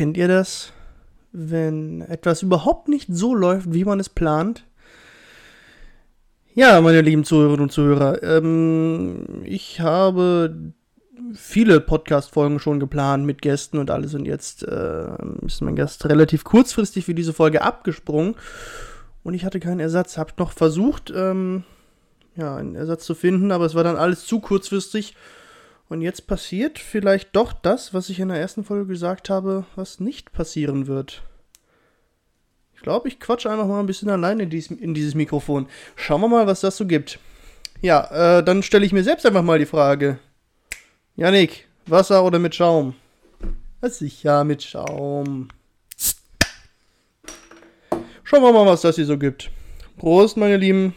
Kennt ihr das? Wenn etwas überhaupt nicht so läuft, wie man es plant? Ja, meine lieben Zuhörerinnen und Zuhörer, ähm, ich habe viele Podcast-Folgen schon geplant mit Gästen und alles und jetzt äh, ist mein Gast relativ kurzfristig für diese Folge abgesprungen und ich hatte keinen Ersatz. Hab noch versucht, ähm, ja, einen Ersatz zu finden, aber es war dann alles zu kurzfristig und jetzt passiert vielleicht doch das, was ich in der ersten Folge gesagt habe, was nicht passieren wird. Ich glaube, ich quatsche einfach mal ein bisschen alleine in, in dieses Mikrofon. Schauen wir mal, was das so gibt. Ja, äh, dann stelle ich mir selbst einfach mal die Frage. Janik, Wasser oder mit Schaum? Sicher mit Schaum. Schauen wir mal, was das hier so gibt. Prost, meine Lieben.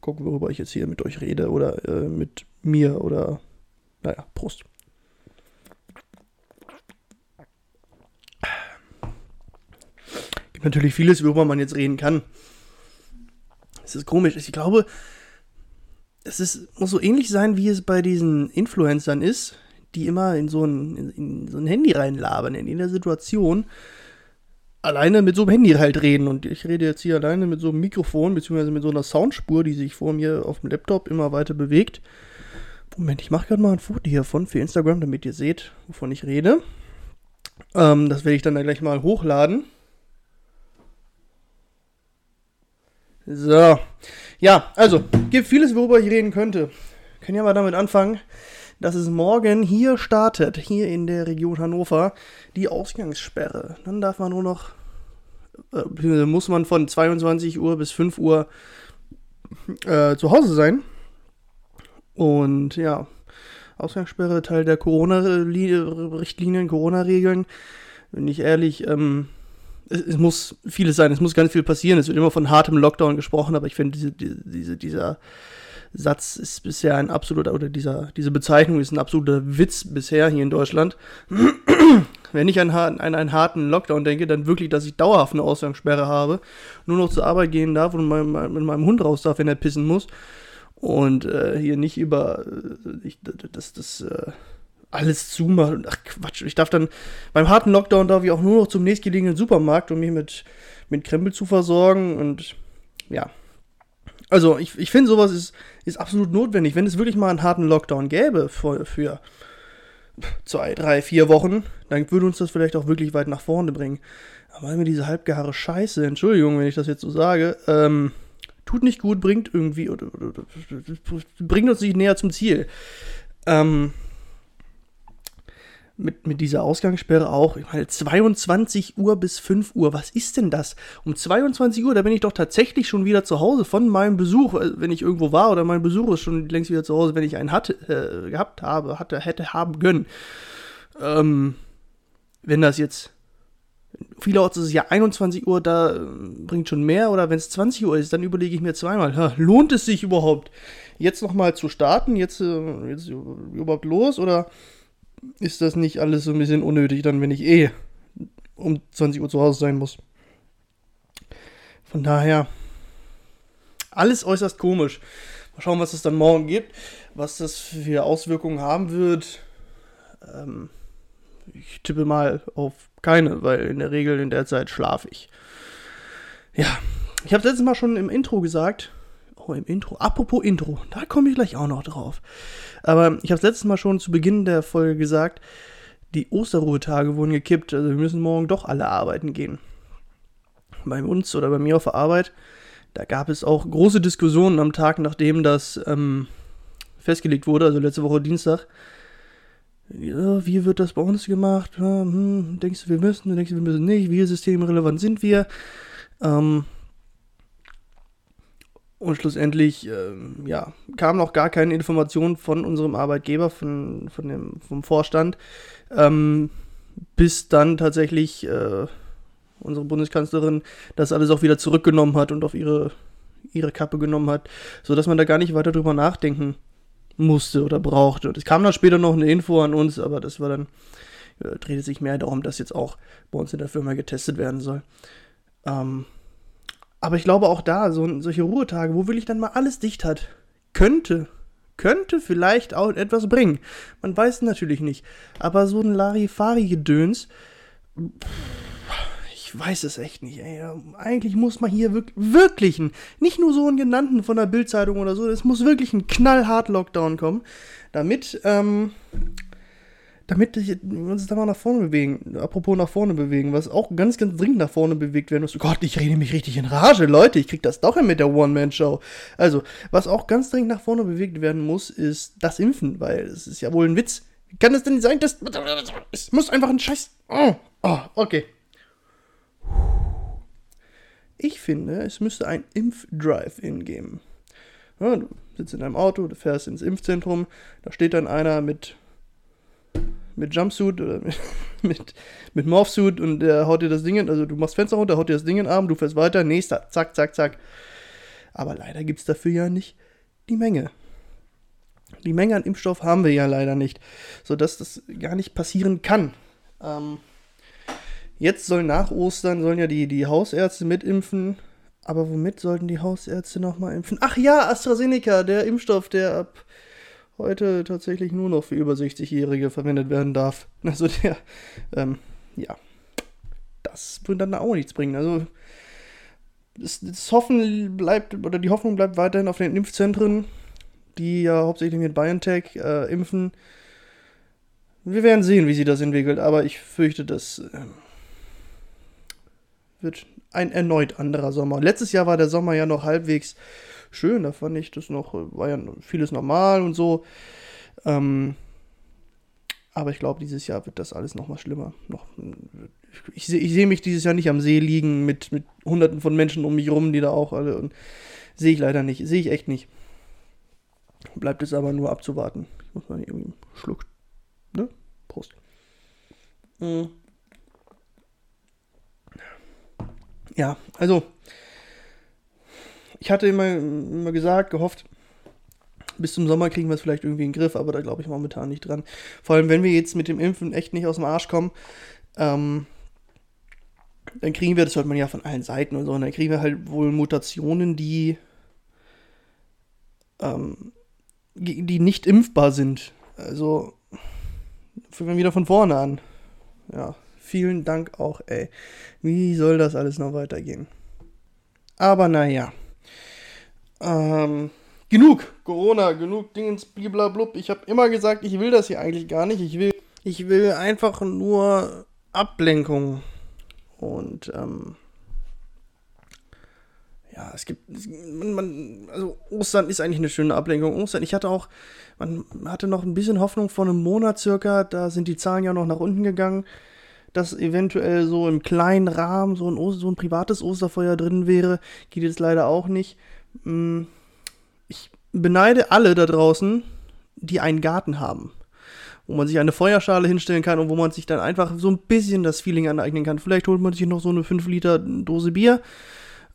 Gucken, worüber ich jetzt hier mit euch rede oder äh, mit mir oder naja, Prost. Gibt natürlich vieles, worüber man jetzt reden kann. Es ist komisch. Ich glaube, es ist, muss so ähnlich sein, wie es bei diesen Influencern ist, die immer in so ein, in, in so ein Handy reinlabern, in jeder Situation. Alleine mit so einem Handy halt reden. Und ich rede jetzt hier alleine mit so einem Mikrofon, beziehungsweise mit so einer Soundspur, die sich vor mir auf dem Laptop immer weiter bewegt. Moment, ich mache gerade mal ein Foto hiervon für Instagram, damit ihr seht, wovon ich rede. Ähm, das werde ich dann gleich mal hochladen. So. Ja, also, gibt vieles, worüber ich reden könnte. Können ja mal damit anfangen, dass es morgen hier startet, hier in der Region Hannover, die Ausgangssperre. Dann darf man nur noch, äh, muss man von 22 Uhr bis 5 Uhr äh, zu Hause sein. Und ja, Ausgangssperre, Teil der Corona-Richtlinien, Corona-Regeln. Wenn ich ehrlich, ähm, es, es, muss vieles sein, es muss ganz viel passieren. Es wird immer von hartem Lockdown gesprochen, aber ich finde, diese, diese, dieser Satz ist bisher ein absoluter, oder dieser, diese Bezeichnung ist ein absoluter Witz bisher hier in Deutschland. Wenn ich an, an, einen harten Lockdown denke, dann wirklich, dass ich dauerhaft eine Ausgangssperre habe, nur noch zur Arbeit gehen darf und mit meinem, mit meinem Hund raus darf, wenn er pissen muss und äh, hier nicht über äh, ich, das, das äh, alles zumachen. Ach Quatsch, ich darf dann beim harten Lockdown darf ich auch nur noch zum nächstgelegenen Supermarkt, um mich mit, mit Krempel zu versorgen und ja. Also ich, ich finde sowas ist, ist absolut notwendig. Wenn es wirklich mal einen harten Lockdown gäbe für, für zwei, drei, vier Wochen, dann würde uns das vielleicht auch wirklich weit nach vorne bringen. Aber mir diese halbgare Scheiße, Entschuldigung, wenn ich das jetzt so sage, ähm, tut nicht gut, bringt irgendwie, oder, oder, oder, bringt uns nicht näher zum Ziel. Ähm, mit, mit dieser Ausgangssperre auch, ich meine, 22 Uhr bis 5 Uhr, was ist denn das? Um 22 Uhr, da bin ich doch tatsächlich schon wieder zu Hause von meinem Besuch, äh, wenn ich irgendwo war, oder mein Besuch ist schon längst wieder zu Hause, wenn ich einen hatte, äh, gehabt habe, hatte, hätte haben können. Ähm, wenn das jetzt Vielerorts ist es ja 21 Uhr, da äh, bringt schon mehr. Oder wenn es 20 Uhr ist, dann überlege ich mir zweimal, ha, lohnt es sich überhaupt, jetzt nochmal zu starten, jetzt, äh, jetzt überhaupt los? Oder ist das nicht alles so ein bisschen unnötig, dann, wenn ich eh um 20 Uhr zu Hause sein muss? Von daher, alles äußerst komisch. Mal schauen, was es dann morgen gibt, was das für Auswirkungen haben wird. Ähm, ich tippe mal auf keine, weil in der Regel in der Zeit schlafe ich. Ja, ich habe letztes Mal schon im Intro gesagt. Oh, im Intro. Apropos Intro, da komme ich gleich auch noch drauf. Aber ich habe letztes Mal schon zu Beginn der Folge gesagt, die Osterruhetage wurden gekippt. Also wir müssen morgen doch alle arbeiten gehen. Bei uns oder bei mir auf der Arbeit, da gab es auch große Diskussionen am Tag, nachdem das ähm, festgelegt wurde, also letzte Woche Dienstag ja, wie wird das bei uns gemacht? hm, denkst du, wir müssen? Denkst du, wir müssen nicht? Wie systemrelevant sind wir? Ähm, und schlussendlich, ähm, ja, kam noch gar keine Information von unserem Arbeitgeber, von, von dem, vom Vorstand, ähm, bis dann tatsächlich äh, unsere Bundeskanzlerin das alles auch wieder zurückgenommen hat und auf ihre, ihre Kappe genommen hat, sodass man da gar nicht weiter drüber nachdenken musste oder brauchte. Und es kam dann später noch eine Info an uns, aber das war dann, äh, drehte sich mehr darum, dass jetzt auch bei uns in der Firma getestet werden soll. Ähm, aber ich glaube auch da, so, solche Ruhetage, wo wirklich dann mal alles dicht hat, könnte, könnte vielleicht auch etwas bringen. Man weiß natürlich nicht. Aber so ein Larifari-Gedöns, ich weiß es echt nicht, ey. Eigentlich muss man hier wirklich, wirklich ein, nicht nur so einen genannten von der Bildzeitung oder so, es muss wirklich ein knallhart Lockdown kommen, damit, ähm, damit wir uns da mal nach vorne bewegen. Apropos nach vorne bewegen, was auch ganz, ganz dringend nach vorne bewegt werden muss. Oh Gott, ich rede mich richtig in Rage, Leute. Ich krieg das doch hin mit der One-Man-Show. Also, was auch ganz dringend nach vorne bewegt werden muss, ist das Impfen, weil es ist ja wohl ein Witz. Wie kann es denn sein, dass. Es muss einfach ein Scheiß. Oh, oh okay. Ich finde, es müsste ein Impf-Drive-In geben. Ja, du sitzt in deinem Auto, du fährst ins Impfzentrum, da steht dann einer mit, mit Jumpsuit oder mit, mit, Morphsuit und der haut dir das Ding in, also du machst Fenster runter, haut dir das Ding in den Arm, du fährst weiter, nächster, zack, zack, zack. Aber leider gibt es dafür ja nicht die Menge. Die Menge an Impfstoff haben wir ja leider nicht, sodass das gar nicht passieren kann. Ähm, Jetzt sollen nach Ostern, sollen ja die, die Hausärzte mitimpfen. Aber womit sollten die Hausärzte nochmal impfen? Ach ja, AstraZeneca, der Impfstoff, der ab heute tatsächlich nur noch für über 60-Jährige verwendet werden darf. Also der, ähm, ja, das würde dann auch nichts bringen. Also das, das, Hoffen bleibt, oder die Hoffnung bleibt weiterhin auf den Impfzentren, die ja hauptsächlich mit BioNTech äh, impfen. Wir werden sehen, wie sich das entwickelt, aber ich fürchte, dass. Äh, wird ein erneut anderer Sommer. Letztes Jahr war der Sommer ja noch halbwegs schön, da fand ich das noch, war ja vieles normal und so. Ähm, aber ich glaube, dieses Jahr wird das alles noch mal schlimmer. Noch, ich sehe ich seh mich dieses Jahr nicht am See liegen mit, mit hunderten von Menschen um mich rum, die da auch alle. Sehe ich leider nicht. Sehe ich echt nicht. Bleibt es aber nur abzuwarten. Ich muss mal irgendwie einen Schluck. Ne? Prost. Mhm. Ja, also ich hatte immer, immer gesagt, gehofft, bis zum Sommer kriegen wir es vielleicht irgendwie in den Griff, aber da glaube ich momentan nicht dran. Vor allem, wenn wir jetzt mit dem Impfen echt nicht aus dem Arsch kommen, ähm, dann kriegen wir, das hört man ja von allen Seiten und so, und dann kriegen wir halt wohl Mutationen, die, ähm, die nicht impfbar sind. Also, fangen wir wieder von vorne an. Ja, Vielen Dank auch, ey. Wie soll das alles noch weitergehen? Aber naja. Ähm, genug Corona, genug Dingens, bliblablub. Ich habe immer gesagt, ich will das hier eigentlich gar nicht. Ich will, ich will einfach nur Ablenkung. Und, ähm, ja, es gibt, man, man, also Ostern ist eigentlich eine schöne Ablenkung. Ostern, ich hatte auch, man hatte noch ein bisschen Hoffnung vor einem Monat circa, da sind die Zahlen ja noch nach unten gegangen dass eventuell so im kleinen Rahmen so ein, so ein privates Osterfeuer drin wäre. Geht jetzt leider auch nicht. Mm, ich beneide alle da draußen, die einen Garten haben. Wo man sich eine Feuerschale hinstellen kann und wo man sich dann einfach so ein bisschen das Feeling aneignen kann. Vielleicht holt man sich noch so eine 5 Liter Dose Bier.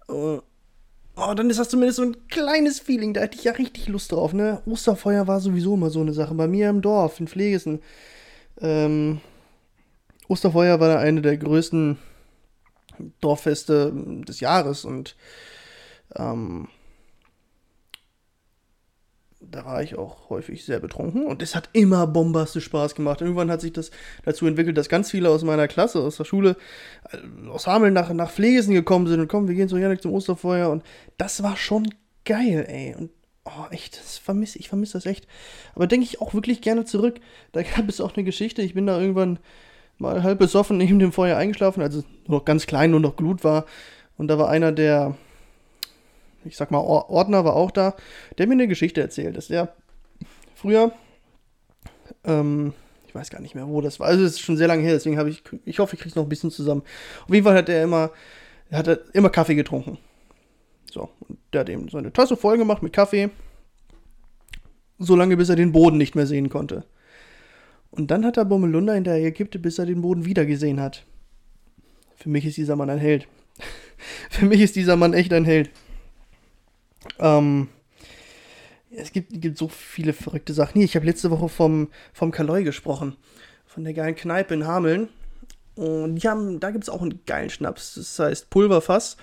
Oh, dann ist das zumindest so ein kleines Feeling. Da hätte ich ja richtig Lust drauf, ne? Osterfeuer war sowieso immer so eine Sache. Bei mir im Dorf, in Pflegesen. Ähm, Osterfeuer war eine der größten Dorffeste des Jahres und ähm, da war ich auch häufig sehr betrunken und es hat immer bombastisch Spaß gemacht. Irgendwann hat sich das dazu entwickelt, dass ganz viele aus meiner Klasse, aus der Schule, äh, aus Hameln nach, nach Pflegesen gekommen sind und kommen, wir gehen so gerne zum Osterfeuer und das war schon geil, ey. Und oh, echt, das vermisse ich, vermisse das echt. Aber denke ich auch wirklich gerne zurück. Da gab es auch eine Geschichte, ich bin da irgendwann mal halb besoffen neben dem Feuer eingeschlafen, also noch ganz klein, nur noch Glut war. Und da war einer der, ich sag mal, Ordner war auch da, der mir eine Geschichte erzählt, dass der früher, ähm, ich weiß gar nicht mehr, wo das war, also es ist schon sehr lange her, deswegen habe ich, ich hoffe, ich krieg's noch ein bisschen zusammen. Auf jeden Fall hat er immer, er hat immer Kaffee getrunken. So, und der hat eben so eine Tasse voll gemacht mit Kaffee, so lange bis er den Boden nicht mehr sehen konnte. Und dann hat er Bommelunda hinterher gekippt, bis er den Boden wieder gesehen hat. Für mich ist dieser Mann ein Held. Für mich ist dieser Mann echt ein Held. Ähm, es gibt, gibt so viele verrückte Sachen. Hier, ich habe letzte Woche vom, vom Kaloi gesprochen. Von der geilen Kneipe in Hameln. Und die haben, da gibt es auch einen geilen Schnaps. Das heißt Pulverfass.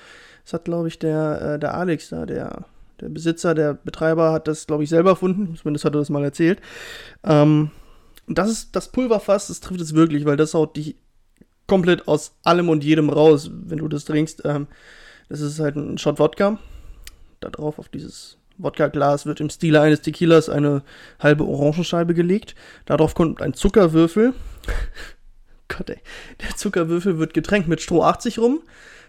Das hat, glaube ich, der, äh, der Alex da, der, der Besitzer, der Betreiber, hat das, glaube ich, selber erfunden. Zumindest hat er das mal erzählt. Ähm, und das ist das Pulverfass, das trifft es wirklich, weil das haut dich komplett aus allem und jedem raus, wenn du das trinkst. Ähm, das ist halt ein Shot Wodka. Da drauf auf dieses Wodka-Glas wird im Stile eines Tequilas eine halbe Orangenscheibe gelegt. Darauf kommt ein Zuckerwürfel. Gott, ey. Der Zuckerwürfel wird getränkt mit Stroh 80 rum.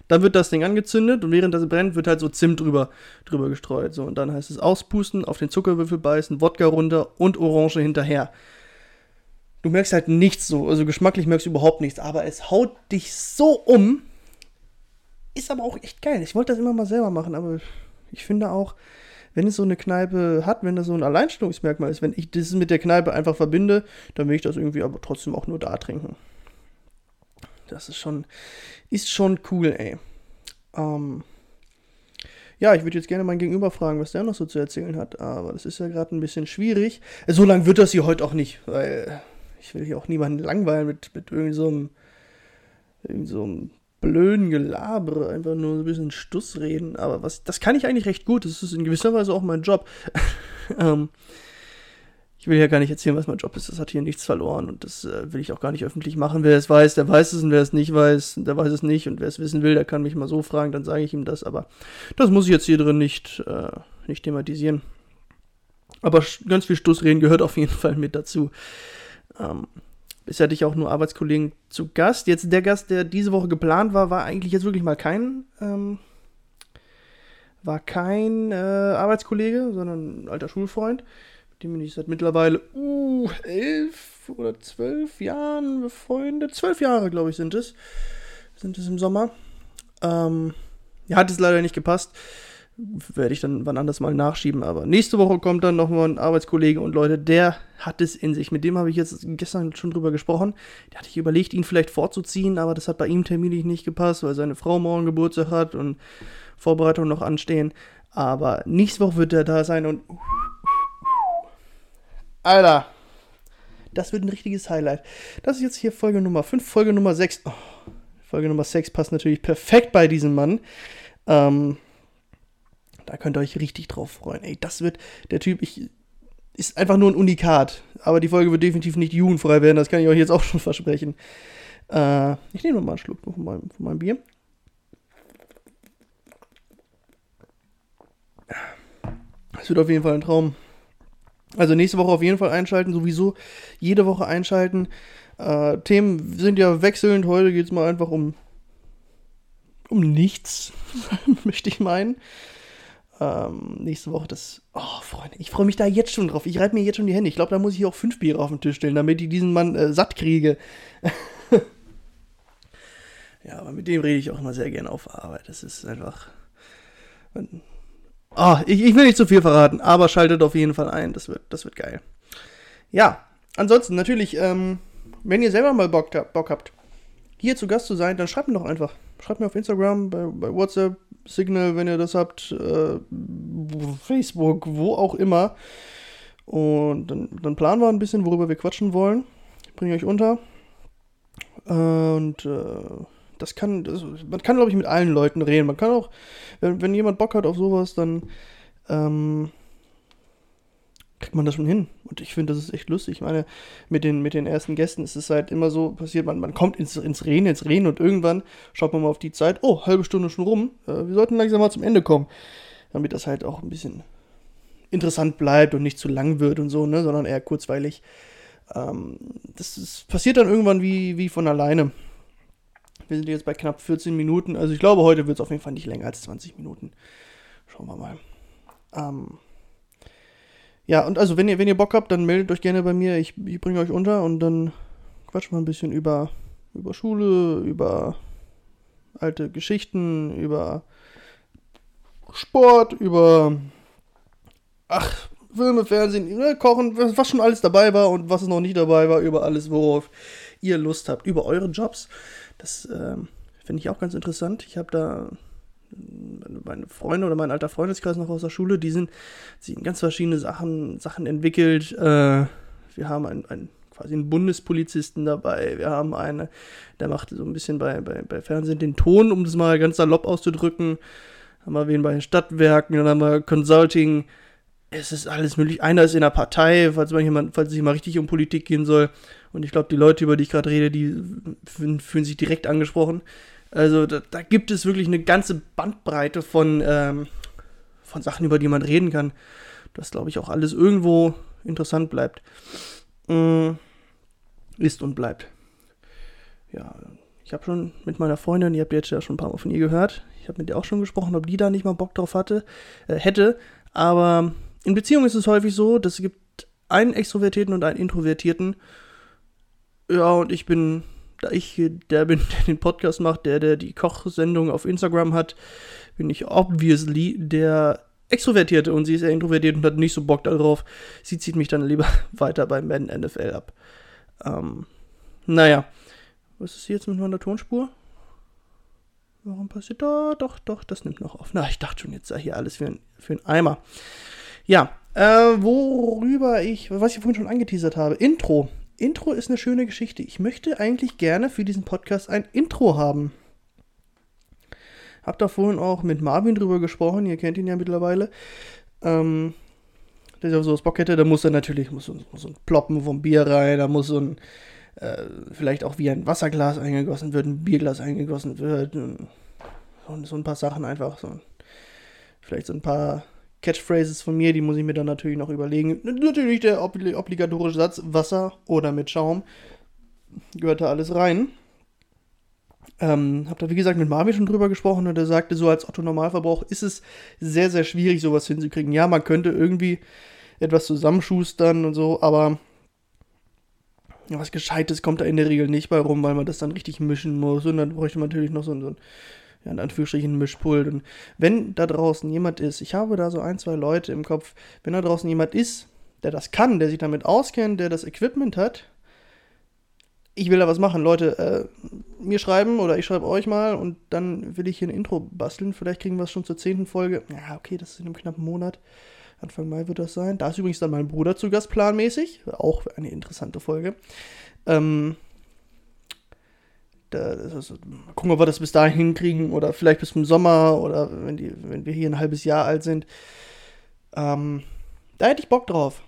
Dann wird das Ding angezündet und während das brennt, wird halt so Zimt drüber, drüber gestreut. So, und dann heißt es auspusten, auf den Zuckerwürfel beißen, Wodka runter und Orange hinterher. Du merkst halt nichts so, also geschmacklich merkst du überhaupt nichts, aber es haut dich so um. Ist aber auch echt geil. Ich wollte das immer mal selber machen, aber ich finde auch, wenn es so eine Kneipe hat, wenn das so ein Alleinstellungsmerkmal ist, wenn ich das mit der Kneipe einfach verbinde, dann will ich das irgendwie aber trotzdem auch nur da trinken. Das ist schon, ist schon cool, ey. Ähm, ja, ich würde jetzt gerne meinen Gegenüber fragen, was der noch so zu erzählen hat, aber das ist ja gerade ein bisschen schwierig. So lange wird das hier heute auch nicht, weil ich will hier auch niemanden langweilen mit, mit irgend so einem, irgend so einem blöden Gelabere, einfach nur ein bisschen Stuss reden. Aber was, das kann ich eigentlich recht gut. Das ist in gewisser Weise auch mein Job. ähm, ich will ja gar nicht erzählen, was mein Job ist. Das hat hier nichts verloren und das äh, will ich auch gar nicht öffentlich machen. Wer es weiß, der weiß es und wer es nicht weiß, der weiß es nicht. Und wer es wissen will, der kann mich mal so fragen, dann sage ich ihm das. Aber das muss ich jetzt hier drin nicht, äh, nicht thematisieren. Aber ganz viel Stussreden gehört auf jeden Fall mit dazu. Ähm, Bisher hatte ich auch nur Arbeitskollegen zu Gast. Jetzt der Gast, der diese Woche geplant war, war eigentlich jetzt wirklich mal kein, ähm, war kein äh, Arbeitskollege, sondern ein alter Schulfreund, mit dem bin ich seit mittlerweile uh, elf oder zwölf Jahren befreundet. Zwölf Jahre, glaube ich, sind es. Sind es im Sommer. Ähm, ja, hat es leider nicht gepasst werde ich dann wann anders mal nachschieben. Aber nächste Woche kommt dann nochmal ein Arbeitskollege und Leute, der hat es in sich. Mit dem habe ich jetzt gestern schon drüber gesprochen. Der hatte ich überlegt, ihn vielleicht vorzuziehen, aber das hat bei ihm terminlich nicht gepasst, weil seine Frau morgen Geburtstag hat und Vorbereitungen noch anstehen. Aber nächste Woche wird er da sein und. Alter, das wird ein richtiges Highlight. Das ist jetzt hier Folge Nummer 5, Folge Nummer 6. Oh, Folge Nummer 6 passt natürlich perfekt bei diesem Mann. Ähm, da könnt ihr euch richtig drauf freuen. Ey, das wird der Typ, ich, ist einfach nur ein Unikat. Aber die Folge wird definitiv nicht jugendfrei werden, das kann ich euch jetzt auch schon versprechen. Äh, ich nehme mal einen Schluck von meinem, von meinem Bier. Es wird auf jeden Fall ein Traum. Also nächste Woche auf jeden Fall einschalten, sowieso jede Woche einschalten. Äh, Themen sind ja wechselnd. Heute geht es mal einfach um, um nichts, möchte ich meinen ähm, nächste Woche das. Oh, Freunde, ich freue mich da jetzt schon drauf. Ich reibe mir jetzt schon die Hände. Ich glaube, da muss ich auch fünf Biere auf den Tisch stellen, damit ich diesen Mann äh, satt kriege. ja, aber mit dem rede ich auch immer sehr gerne auf Arbeit. Das ist einfach. Oh, ich, ich will nicht zu viel verraten, aber schaltet auf jeden Fall ein. Das wird, das wird geil. Ja, ansonsten natürlich, ähm, wenn ihr selber mal Bock, Bock habt, hier zu Gast zu sein, dann schreibt mir doch einfach. Schreibt mir auf Instagram, bei, bei WhatsApp, Signal, wenn ihr das habt, äh, Facebook, wo auch immer. Und dann, dann, planen wir ein bisschen, worüber wir quatschen wollen. Bringe euch unter. Und äh, das kann, das, man kann, glaube ich, mit allen Leuten reden. Man kann auch, wenn, wenn jemand Bock hat auf sowas, dann ähm, kriegt man das schon hin. Und ich finde, das ist echt lustig. Ich meine, mit den, mit den ersten Gästen ist es halt immer so passiert, man, man kommt ins, ins Reden, ins Reden und irgendwann schaut man mal auf die Zeit, oh, halbe Stunde schon rum, äh, wir sollten langsam mal zum Ende kommen. Damit das halt auch ein bisschen interessant bleibt und nicht zu lang wird und so, ne, sondern eher kurzweilig. Ähm, das, das passiert dann irgendwann wie, wie von alleine. Wir sind jetzt bei knapp 14 Minuten. Also ich glaube, heute wird es auf jeden Fall nicht länger als 20 Minuten. Schauen wir mal. Ähm, ja, und also, wenn ihr, wenn ihr Bock habt, dann meldet euch gerne bei mir. Ich, ich bringe euch unter und dann quatschen wir ein bisschen über, über Schule, über alte Geschichten, über Sport, über ach, Filme, Fernsehen, ne, Kochen, was schon alles dabei war und was noch nicht dabei war, über alles, worauf ihr Lust habt, über eure Jobs. Das äh, finde ich auch ganz interessant. Ich habe da meine Freunde oder mein alter Freundeskreis noch aus der Schule, die sind, sie haben ganz verschiedene Sachen, Sachen entwickelt. Äh, wir haben ein, ein, quasi einen Bundespolizisten dabei. Wir haben eine, der macht so ein bisschen bei, bei, bei Fernsehen den Ton, um das mal ganz salopp auszudrücken. Haben wir wen bei den Stadtwerken, dann haben wir Consulting. es ist alles möglich. Einer ist in der Partei, falls, man jemand, falls es mal richtig um Politik gehen soll. Und ich glaube, die Leute, über die ich gerade rede, die fühlen sich direkt angesprochen. Also da, da, gibt es wirklich eine ganze Bandbreite von, ähm, von Sachen, über die man reden kann. Das glaube ich auch alles irgendwo interessant bleibt. Mm, ist und bleibt. Ja, ich habe schon mit meiner Freundin, ihr habt jetzt ja schon ein paar Mal von ihr gehört, ich habe mit ihr auch schon gesprochen, ob die da nicht mal Bock drauf hatte, äh, hätte. Aber in Beziehungen ist es häufig so, dass es gibt einen Extrovertierten und einen Introvertierten. Ja, und ich bin, da ich der bin, der den Podcast macht, der, der die Kochsendung auf Instagram hat, bin ich obviously der Extrovertierte und sie ist eher introvertiert und hat nicht so Bock darauf. Sie zieht mich dann lieber weiter beim Madden NFL ab. Ähm, naja. Was ist jetzt mit meiner Tonspur? Warum passiert da? Doch, doch, das nimmt noch auf. Na, ich dachte schon, jetzt sei hier alles für ein, für ein Eimer. Ja, äh, worüber ich, was ich vorhin schon angeteasert habe, Intro. Intro ist eine schöne Geschichte. Ich möchte eigentlich gerne für diesen Podcast ein Intro haben. Hab da vorhin auch mit Marvin drüber gesprochen, ihr kennt ihn ja mittlerweile. Ähm, der ja so was Bock hätte, da muss er natürlich muss so, muss so ein Ploppen vom Bier rein, da muss so ein äh, vielleicht auch wie ein Wasserglas eingegossen wird, ein Bierglas eingegossen wird. Und so ein paar Sachen einfach. So. Vielleicht so ein paar Catchphrases von mir, die muss ich mir dann natürlich noch überlegen. Natürlich der obligatorische Satz, Wasser oder mit Schaum. Gehört da alles rein. Ähm, hab da wie gesagt mit Marvin schon drüber gesprochen und er sagte, so als Otto Normalverbrauch ist es sehr, sehr schwierig, sowas hinzukriegen. Ja, man könnte irgendwie etwas zusammenschustern und so, aber was Gescheites kommt da in der Regel nicht bei rum, weil man das dann richtig mischen muss. Und dann bräuchte man natürlich noch so, so ein, ja, in Anführungsstrichen, Mischpult. Und wenn da draußen jemand ist, ich habe da so ein, zwei Leute im Kopf, wenn da draußen jemand ist, der das kann, der sich damit auskennt, der das Equipment hat, ich will da was machen, Leute, äh, mir schreiben oder ich schreibe euch mal und dann will ich hier ein Intro basteln. Vielleicht kriegen wir es schon zur zehnten Folge. Ja, okay, das ist in einem knappen Monat. Anfang Mai wird das sein. Da ist übrigens dann mein Bruder zu Gast planmäßig. Auch eine interessante Folge. Ähm, da, mal gucken, ob wir das bis dahin hinkriegen oder vielleicht bis zum Sommer oder wenn, die, wenn wir hier ein halbes Jahr alt sind. Ähm, da hätte ich Bock drauf.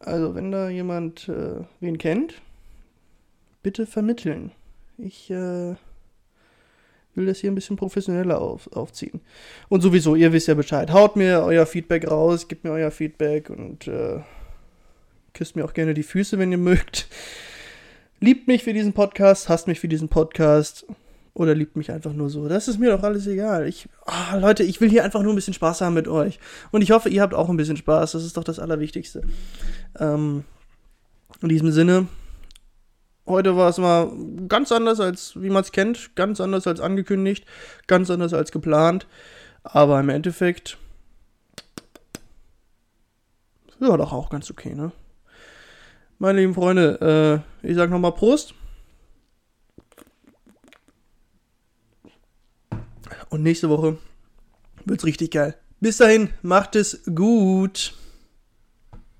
Also, wenn da jemand äh, wen kennt, bitte vermitteln. Ich äh, will das hier ein bisschen professioneller auf, aufziehen. Und sowieso, ihr wisst ja Bescheid. Haut mir euer Feedback raus, gebt mir euer Feedback und äh, küsst mir auch gerne die Füße, wenn ihr mögt. Liebt mich für diesen Podcast, hasst mich für diesen Podcast oder liebt mich einfach nur so. Das ist mir doch alles egal. Ich, oh, Leute, ich will hier einfach nur ein bisschen Spaß haben mit euch. Und ich hoffe, ihr habt auch ein bisschen Spaß. Das ist doch das Allerwichtigste. Ähm, in diesem Sinne, Heute war es mal ganz anders, als wie man es kennt, ganz anders als angekündigt, ganz anders als geplant. Aber im Endeffekt, ja, doch auch ganz okay, ne? Meine lieben Freunde, äh, ich sag nochmal Prost. Und nächste Woche wird's richtig geil. Bis dahin, macht es gut.